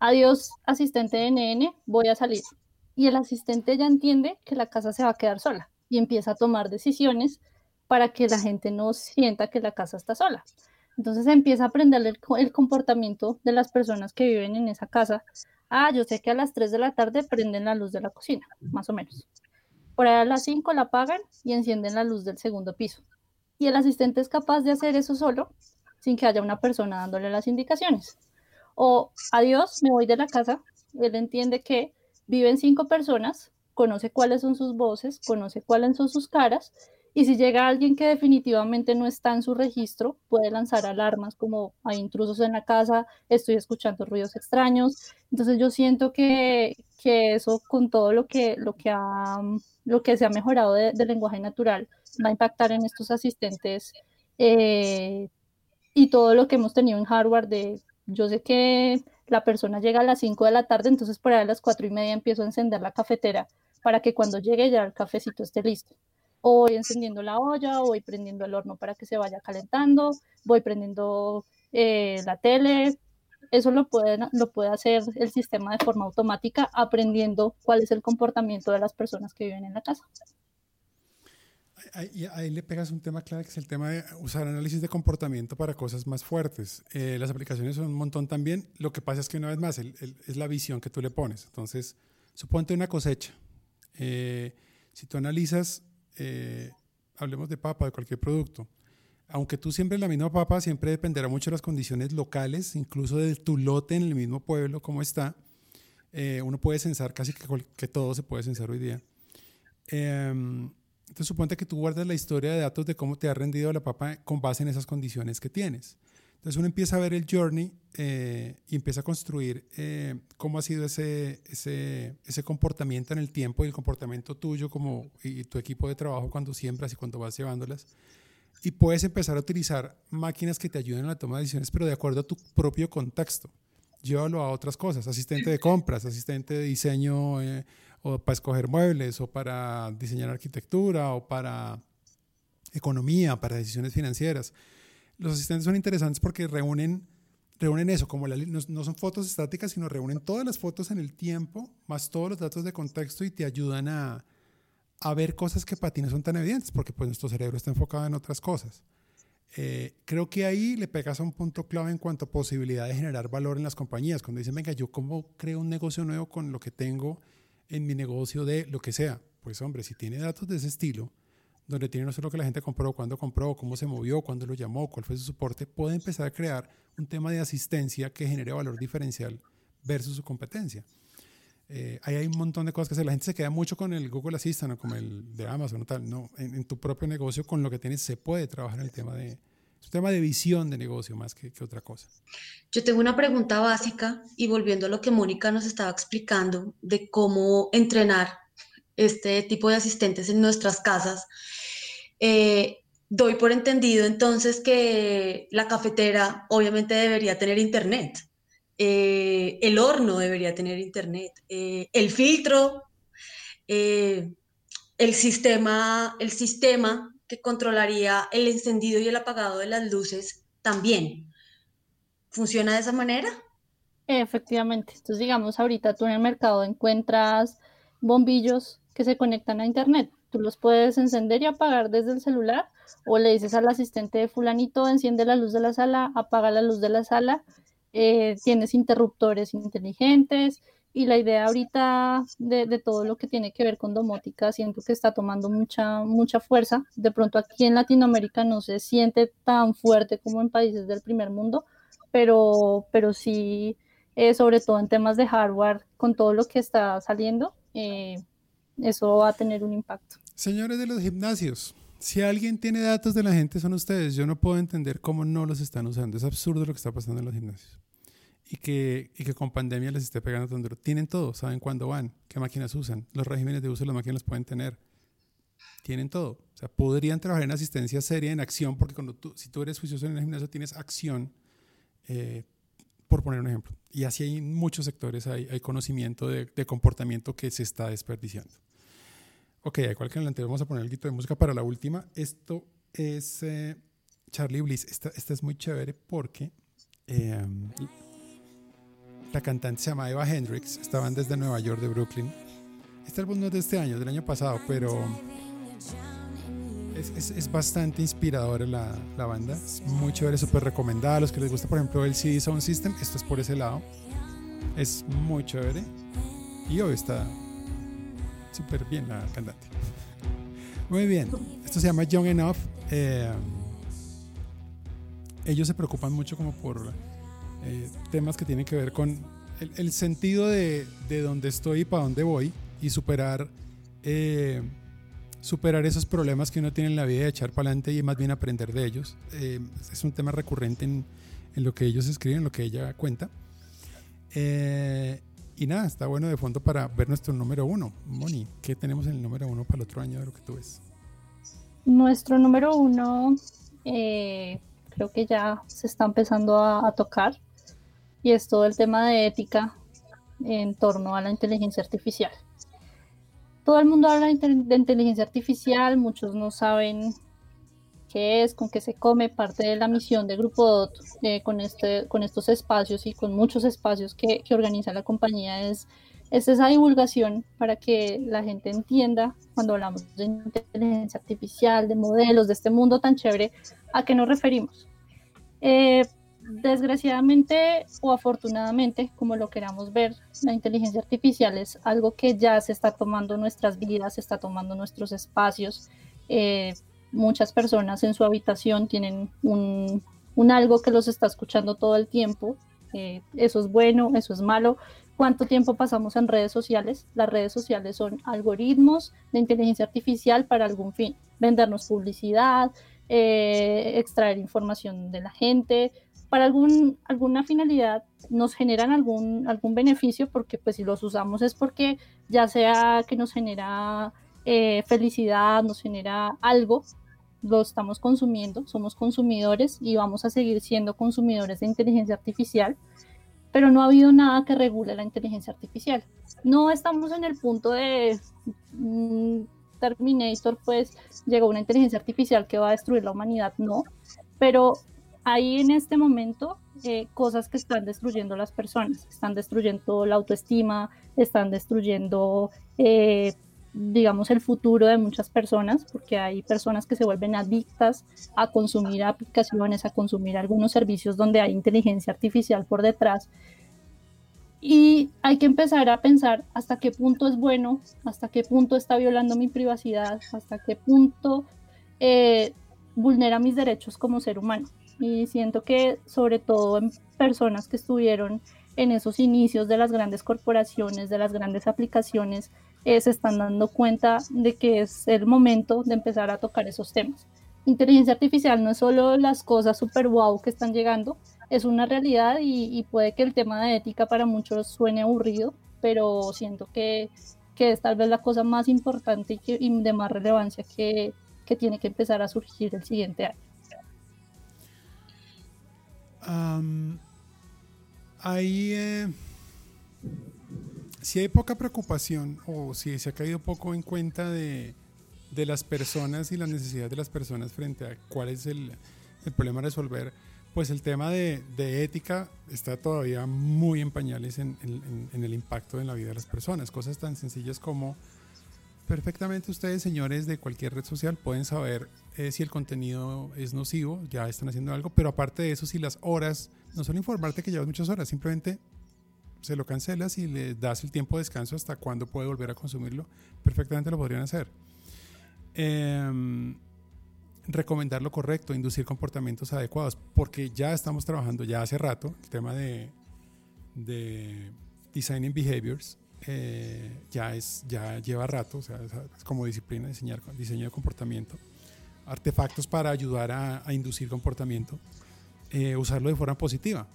adiós asistente de NN, voy a salir. Y el asistente ya entiende que la casa se va a quedar sola y empieza a tomar decisiones para que la gente no sienta que la casa está sola. Entonces empieza a aprender el, comportamiento de las personas que viven en esa casa. Ah, yo sé que a las 3 de la tarde prenden la luz de la cocina, más o menos. Por ahí a las 5 la apagan y encienden la luz del segundo piso. Y el asistente es capaz de hacer eso solo sin que haya una persona dándole las indicaciones. O adiós, me voy de la casa. Él entiende que viven cinco personas, conoce cuáles son sus voces, conoce cuáles son sus caras y si llega alguien que definitivamente no está en su registro, puede lanzar alarmas como hay intrusos en la casa, estoy escuchando ruidos extraños. Entonces yo siento que, que eso con todo lo que, lo que, ha, lo que se ha mejorado del de lenguaje natural va a impactar en estos asistentes eh, y todo lo que hemos tenido en hardware de, yo sé que la persona llega a las 5 de la tarde, entonces por ahí a las 4 y media empiezo a encender la cafetera para que cuando llegue ya el cafecito esté listo o voy encendiendo la olla, o voy prendiendo el horno para que se vaya calentando, voy prendiendo eh, la tele. Eso lo puede, lo puede hacer el sistema de forma automática, aprendiendo cuál es el comportamiento de las personas que viven en la casa. Ahí, ahí, le pegas un tema clave que es el tema de usar análisis de comportamiento para cosas más fuertes. Eh, las aplicaciones son un montón también. Lo que pasa es que una vez más es la visión que tú le pones. Entonces, suponte una cosecha. Eh, si tú analizas eh, hablemos de papa, de cualquier producto, aunque tú siempre la misma papa, siempre dependerá mucho de las condiciones locales, incluso de tu lote en el mismo pueblo, como está. Eh, uno puede censar casi que, que, todo se puede censar hoy día. Entonces, suponte que tú guardas la historia de datos de cómo te ha rendido la papa con base en esas condiciones que tienes. Entonces uno empieza a ver el journey eh, y empieza a construir eh, cómo ha sido ese, ese, ese, comportamiento en el tiempo y el comportamiento tuyo como, y tu equipo de trabajo cuando siembras y cuando vas llevándolas. Y puedes empezar a utilizar máquinas que te ayuden a la toma de decisiones, pero de acuerdo a tu propio contexto. Llévalo a otras cosas, asistente de compras, asistente de diseño eh, o para escoger muebles o para diseñar arquitectura o para economía, para decisiones financieras los asistentes son interesantes porque reúnen, reúnen eso, como no, son fotos estáticas, sino reúnen todas las fotos en el tiempo, más todos los datos de contexto y te ayudan a, a ver cosas que para no son tan evidentes, porque pues nuestro cerebro está enfocado en otras cosas. Eh, creo que ahí le pegas a un punto clave en cuanto a posibilidad de generar valor en las compañías. Cuando dicen, venga, yo cómo creo un negocio nuevo con lo que tengo en mi negocio de lo que sea. Pues hombre, si tiene datos de ese estilo, donde tiene no solo que la gente compró, cuándo compró, cómo se movió, cuándo lo llamó, cuál fue su soporte, puede empezar a crear un tema de asistencia que genere valor diferencial versus su competencia. Eh, ahí hay un montón de cosas que hacer. La gente se queda mucho con el Google Assistant o como el de Amazon o tal. No, en, tu propio negocio, con lo que tienes, se puede trabajar en el tema de, es un tema de visión de negocio más que, otra cosa. Yo tengo una pregunta básica y volviendo a lo que Mónica nos estaba explicando de cómo entrenar este tipo de asistentes en nuestras casas. Eh, doy por entendido entonces que la cafetera obviamente debería tener internet, eh, el horno debería tener internet, eh, el filtro, el, sistema, el sistema que controlaría el encendido y el apagado de las luces también. ¿Funciona de esa manera? Efectivamente. Entonces, digamos, ahorita tú en el mercado encuentras bombillos que se conectan a internet. Tú los puedes encender y apagar desde el celular o le dices al asistente de fulanito, enciende la luz de la sala, apaga la luz de la sala. Eh, tienes interruptores inteligentes y la idea ahorita de, todo lo que tiene que ver con domótica siento que está tomando mucha, mucha fuerza. De pronto aquí en Latinoamérica no se siente tan fuerte como en países del primer mundo, pero, pero sí, eh, sobre todo en temas de hardware, con todo lo que está saliendo, eh, eso va a tener un impacto. Señores de los gimnasios, si alguien tiene datos de la gente son ustedes. Yo no puedo entender cómo no los están usando. Es absurdo lo que está pasando en los gimnasios. Y que, y que con pandemia les esté pegando tan duro. Tienen todo, saben cuándo van, qué máquinas usan, los regímenes de uso de las máquinas pueden tener. Tienen todo. O sea, podrían trabajar en asistencia seria, en acción, porque cuando tú, si tú eres juicioso en el gimnasio, tienes acción, eh, por poner un ejemplo. Y así hay muchos sectores, hay, hay conocimiento de, de, comportamiento que se está desperdiciando. Ok, igual que en el anterior, vamos a poner grito de música para la última. Esto es eh, Charlie Bliss. Esta, esta, es muy chévere porque eh, la cantante se llama Eva Hendrix. Estaban desde Nueva York, de Brooklyn. Este álbum no es de este año, del año pasado, pero es, es, es bastante inspiradora la, la, banda. Es muy chévere, súper recomendada. A los que les gusta, por ejemplo, el CD Sound System, esto es por ese lado. Es muy chévere. Y hoy está súper bien la cantante. Muy bien. Esto se llama Young Enough. Eh, ellos se preocupan mucho como por eh, temas que tienen que ver con el, sentido de, de, dónde estoy y para dónde voy y superar eh, superar esos problemas que uno tiene en la vida y echar para adelante y más bien aprender de ellos. Eh, es un tema recurrente en, lo que ellos escriben, en lo que ella cuenta. Eh, y nada, está bueno de fondo para ver nuestro número uno. Moni, ¿qué tenemos en el número uno para el otro año de lo que tú ves? Nuestro número uno creo que ya se está empezando a tocar y es todo el tema de ética en torno a la inteligencia artificial todo el mundo habla de inteligencia artificial, muchos no saben qué es, con qué se come, parte de la misión de Grupo eh, con, este, con estos espacios y con muchos espacios que, que organiza la compañía es, es, esa divulgación para que la gente entienda cuando hablamos de inteligencia artificial, de modelos, de este mundo tan chévere, a qué nos referimos. Eh, desgraciadamente o afortunadamente, como lo queramos ver, la inteligencia artificial es algo que ya se está tomando nuestras vidas, se está tomando nuestros espacios. Eh, muchas personas en su habitación tienen un, algo que los está escuchando todo el tiempo. Eh, eso es bueno, eso es malo. ¿Cuánto tiempo pasamos en redes sociales? Las redes sociales son algoritmos de inteligencia artificial para algún fin. Vendernos publicidad, eh, extraer información de la gente, para algún, alguna finalidad nos generan algún, algún beneficio, porque pues si los usamos es porque ya sea que nos genera eh, felicidad, nos genera algo, lo estamos consumiendo, somos consumidores y vamos a seguir siendo consumidores de inteligencia artificial, pero no ha habido nada que regule la inteligencia artificial. No estamos en el punto de mm, Terminator, pues llegó una inteligencia artificial que va a destruir la humanidad, no, pero hay en este momento eh, cosas que están destruyendo las personas, están destruyendo la autoestima, están destruyendo, eh, digamos, el futuro de muchas personas, porque hay personas que se vuelven adictas a consumir aplicaciones, a consumir algunos servicios donde hay inteligencia artificial por detrás. Y hay que empezar a pensar hasta qué punto es bueno, hasta qué punto está violando mi privacidad, hasta qué punto eh, vulnera mis derechos como ser humano y siento que sobre todo en personas que estuvieron en esos inicios de las grandes corporaciones, de las grandes aplicaciones, eh, se están dando cuenta de que es el momento de empezar a tocar esos temas. Inteligencia artificial no es solo las cosas super wow que están llegando, es una realidad y, y puede que el tema de ética para muchos suene aburrido, pero siento que, que es tal vez la cosa más importante y, que, y de más relevancia que, que tiene que empezar a surgir el siguiente año. Ahí, eh, si hay poca preocupación o si se ha caído poco en cuenta de, de las personas y las necesidades de las personas frente a cuál es el, el problema a resolver, pues el tema de, de, ética está todavía muy en pañales en, en, el impacto en la vida de las personas. Cosas tan sencillas como perfectamente ustedes, señores de cualquier red social, pueden saber eh, si el contenido es nocivo, ya están haciendo algo, pero aparte de eso, si las horas, no solo informarte que llevas muchas horas, simplemente se lo cancelas y le das el tiempo de descanso hasta cuándo puede volver a consumirlo, perfectamente lo podrían hacer. Eh, recomendar lo correcto, inducir comportamientos adecuados, porque ya estamos trabajando ya hace rato el tema de designing behaviors, eh, ya, es, ya lleva rato, o sea, es como disciplina diseñar diseño de comportamiento, artefactos para ayudar a, a inducir comportamiento, eh, usarlo de forma positiva.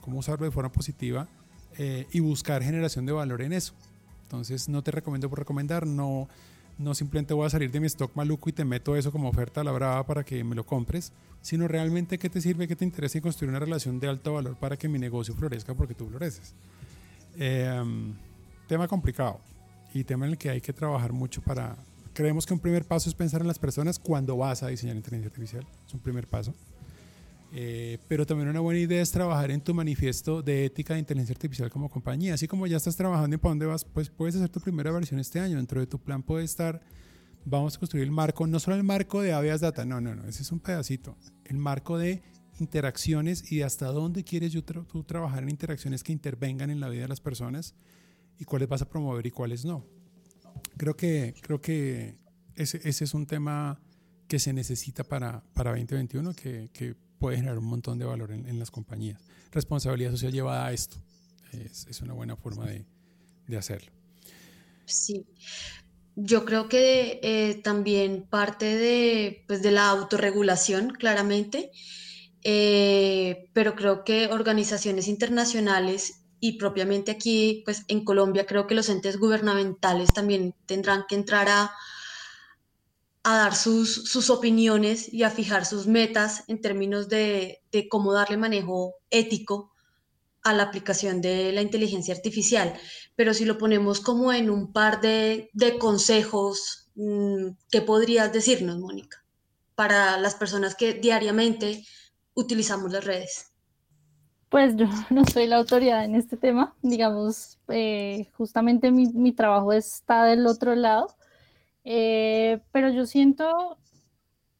cómo usarlo de forma positiva eh, y buscar generación de valor en eso. Entonces no te recomiendo por recomendar, no, no simplemente voy a salir de mi stock maluco y te meto eso como oferta a la brava para que me lo compres, sino realmente qué te sirve, qué te interesa y construir una relación de alto valor para que mi negocio florezca porque tú floreces. Em, tema complicado y tema en el que hay que trabajar mucho para... Creemos que un primer paso es pensar en las personas cuando vas a diseñar inteligencia artificial. Es un primer paso. Eh, pero también una buena idea es trabajar en tu manifiesto de ética de inteligencia artificial como compañía. Así como ya estás trabajando en para dónde vas, pues puedes hacer tu primera versión este año. Dentro de tu plan puede estar, vamos a construir el marco, no solo el marco de Avias Data, no, no, no, ese es un pedacito. El marco de interacciones y hasta dónde quieres tú trabajar en interacciones que intervengan en la vida de las personas y cuáles vas a promover y cuáles no. Creo que, creo que ese, ese es un tema que se necesita para, para 2021, que, que puede generar un montón de valor en, las compañías. Responsabilidad social llevada a esto es, es una buena forma de, de, hacerlo. Sí. Yo creo que eh, también parte de, pues, de la autorregulación, claramente, eh, pero creo que organizaciones internacionales y propiamente aquí, pues en Colombia, creo que los entes gubernamentales también tendrán que entrar a, a dar sus, sus, opiniones y a fijar sus metas en términos de, de, cómo darle manejo ético a la aplicación de la inteligencia artificial. Pero si lo ponemos como en un par de, de consejos, mm, ¿qué podrías decirnos, Mónica, para las personas que diariamente utilizamos las redes? Pues yo no soy la autoridad en este tema, digamos, eh, justamente mi, mi trabajo está del otro lado eh, pero yo siento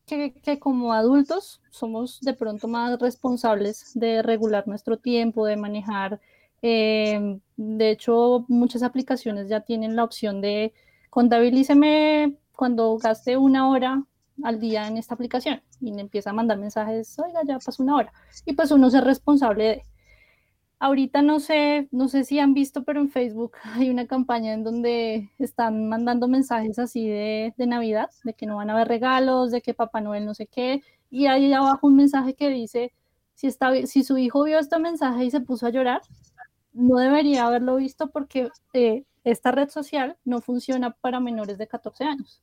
que, que, como adultos somos de pronto más responsables de regular nuestro tiempo, de manejar. Eh, de hecho, muchas aplicaciones ya tienen la opción de contabilíceme cuando gaste una hora al día en esta aplicación y me empieza a mandar mensajes, oiga, ya pasó una hora. Y pues uno es responsable de. Ahorita no sé, no sé si han visto, pero en Facebook hay una campaña en donde están mandando mensajes así de, de Navidad, de que no van a haber regalos, de que Papá Noel no sé qué, y hay abajo un mensaje que dice, si, está, si su hijo vio este mensaje y se puso a llorar, no debería haberlo visto porque eh, esta red social no funciona para menores de 14 años.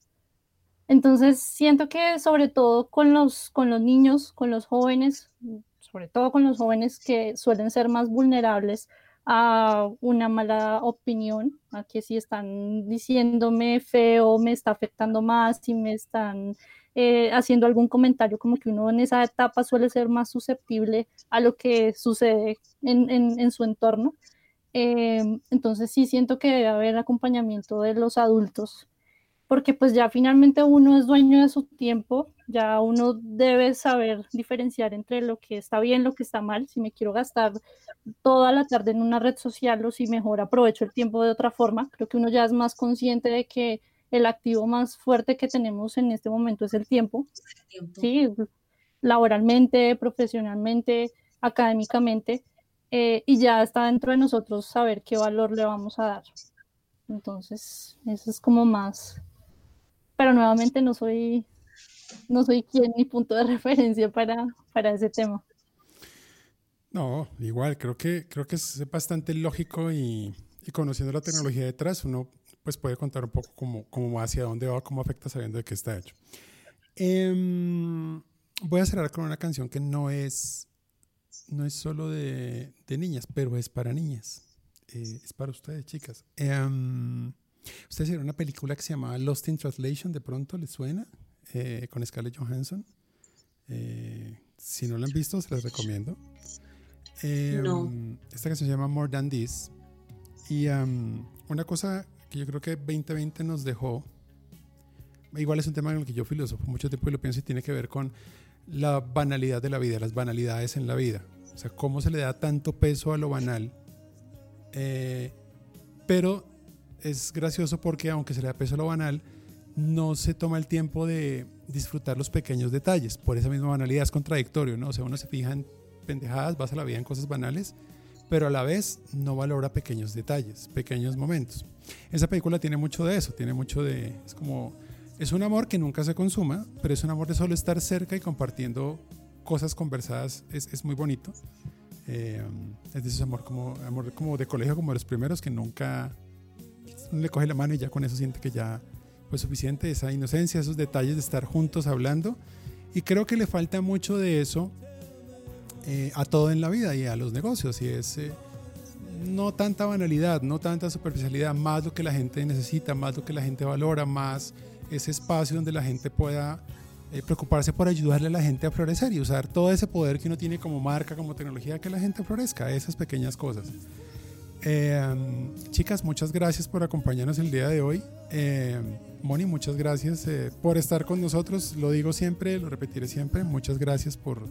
Entonces, siento que sobre todo con los, con los niños, con los jóvenes, sobre todo con los jóvenes que suelen ser más vulnerables a una mala opinión, a que si están diciéndome feo, me está afectando más, si me están eh, haciendo algún comentario, como que uno en esa etapa suele ser más susceptible a lo que sucede en, en, su entorno. Eh, entonces sí siento que debe haber acompañamiento de los adultos porque pues ya finalmente uno es dueño de su tiempo, ya uno debe saber diferenciar entre lo que está bien, lo que está mal, si me quiero gastar toda la tarde en una red social o si mejor aprovecho el tiempo de otra forma, creo que uno ya es más consciente de que el activo más fuerte que tenemos en este momento es el tiempo, sí, laboralmente, profesionalmente, académicamente, eh, y ya está dentro de nosotros saber qué valor le vamos a dar. Entonces, eso es como más pero nuevamente no soy, no soy quien ni punto de referencia para, para ese tema. No, igual, creo que, creo que es bastante lógico y, y conociendo la tecnología detrás, uno pues puede contar un poco cómo, cómo hacia dónde va, cómo afecta sabiendo de qué está hecho. Em, voy a cerrar con una canción que no es, no es solo de, de niñas, pero es para niñas. Eh, es para ustedes, chicas. Eh, Ustedes vieron una película que se llamaba Lost in Translation, de pronto les suena, eh, con Scarlett Johansson. Eh, si no la han visto, se las recomiendo. Eh, esta canción se llama More Than This. Y una cosa que yo creo que 2020 nos dejó, igual es un tema en el que yo filosofo mucho tiempo y lo pienso y tiene que ver con la banalidad de la vida, las banalidades en la vida. O sea, cómo se le da tanto peso a lo banal. pero es gracioso porque aunque se le da peso a lo banal, no se toma el tiempo de disfrutar los pequeños detalles. Por esa misma banalidad es contradictorio, ¿no? O sea, uno se fija en pendejadas, vas a la vida en cosas banales, pero a la vez no valora pequeños detalles, pequeños momentos. Esa película tiene mucho de eso, tiene mucho de... Es como... Es un amor que nunca se consuma, pero es un amor de solo estar cerca y compartiendo cosas conversadas, es, es muy bonito. Eh, es de esos amor como, amor como de colegio, como de los primeros que nunca le coge la mano y ya con eso siente que ya fue suficiente, esa inocencia, esos detalles de estar juntos hablando. Y creo que le falta mucho de eso eh, a todo en la vida y a los negocios. Y es eh, no tanta banalidad, no tanta superficialidad, más lo que la gente necesita, más lo que la gente valora, más ese espacio donde la gente pueda eh, preocuparse por ayudarle a la gente a florecer y usar todo ese poder que uno tiene como marca, como tecnología, que la gente florezca, esas pequeñas cosas. Chicas, muchas gracias por acompañarnos el día de hoy. Moni, muchas gracias por estar con nosotros. Lo digo siempre, lo repetiré siempre. Muchas gracias por,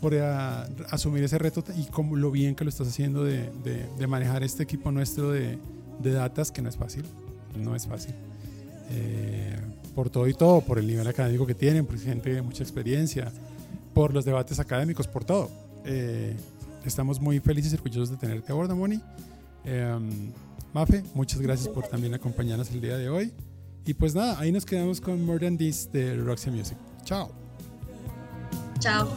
por a, asumir ese reto y como lo bien que lo estás haciendo de, de, manejar este equipo nuestro de, de, datas, que no es fácil, no es fácil. Eh, por todo y todo, por el nivel académico que tienen, por gente de mucha experiencia, por los debates académicos, por todo. Estamos muy felices y orgullosos de tenerte a bordo, Moni. Eh, Mafe, muchas gracias por también acompañarnos el día de hoy. Y pues nada, ahí nos quedamos con More Than This de Roxy Music. Chao. Chao.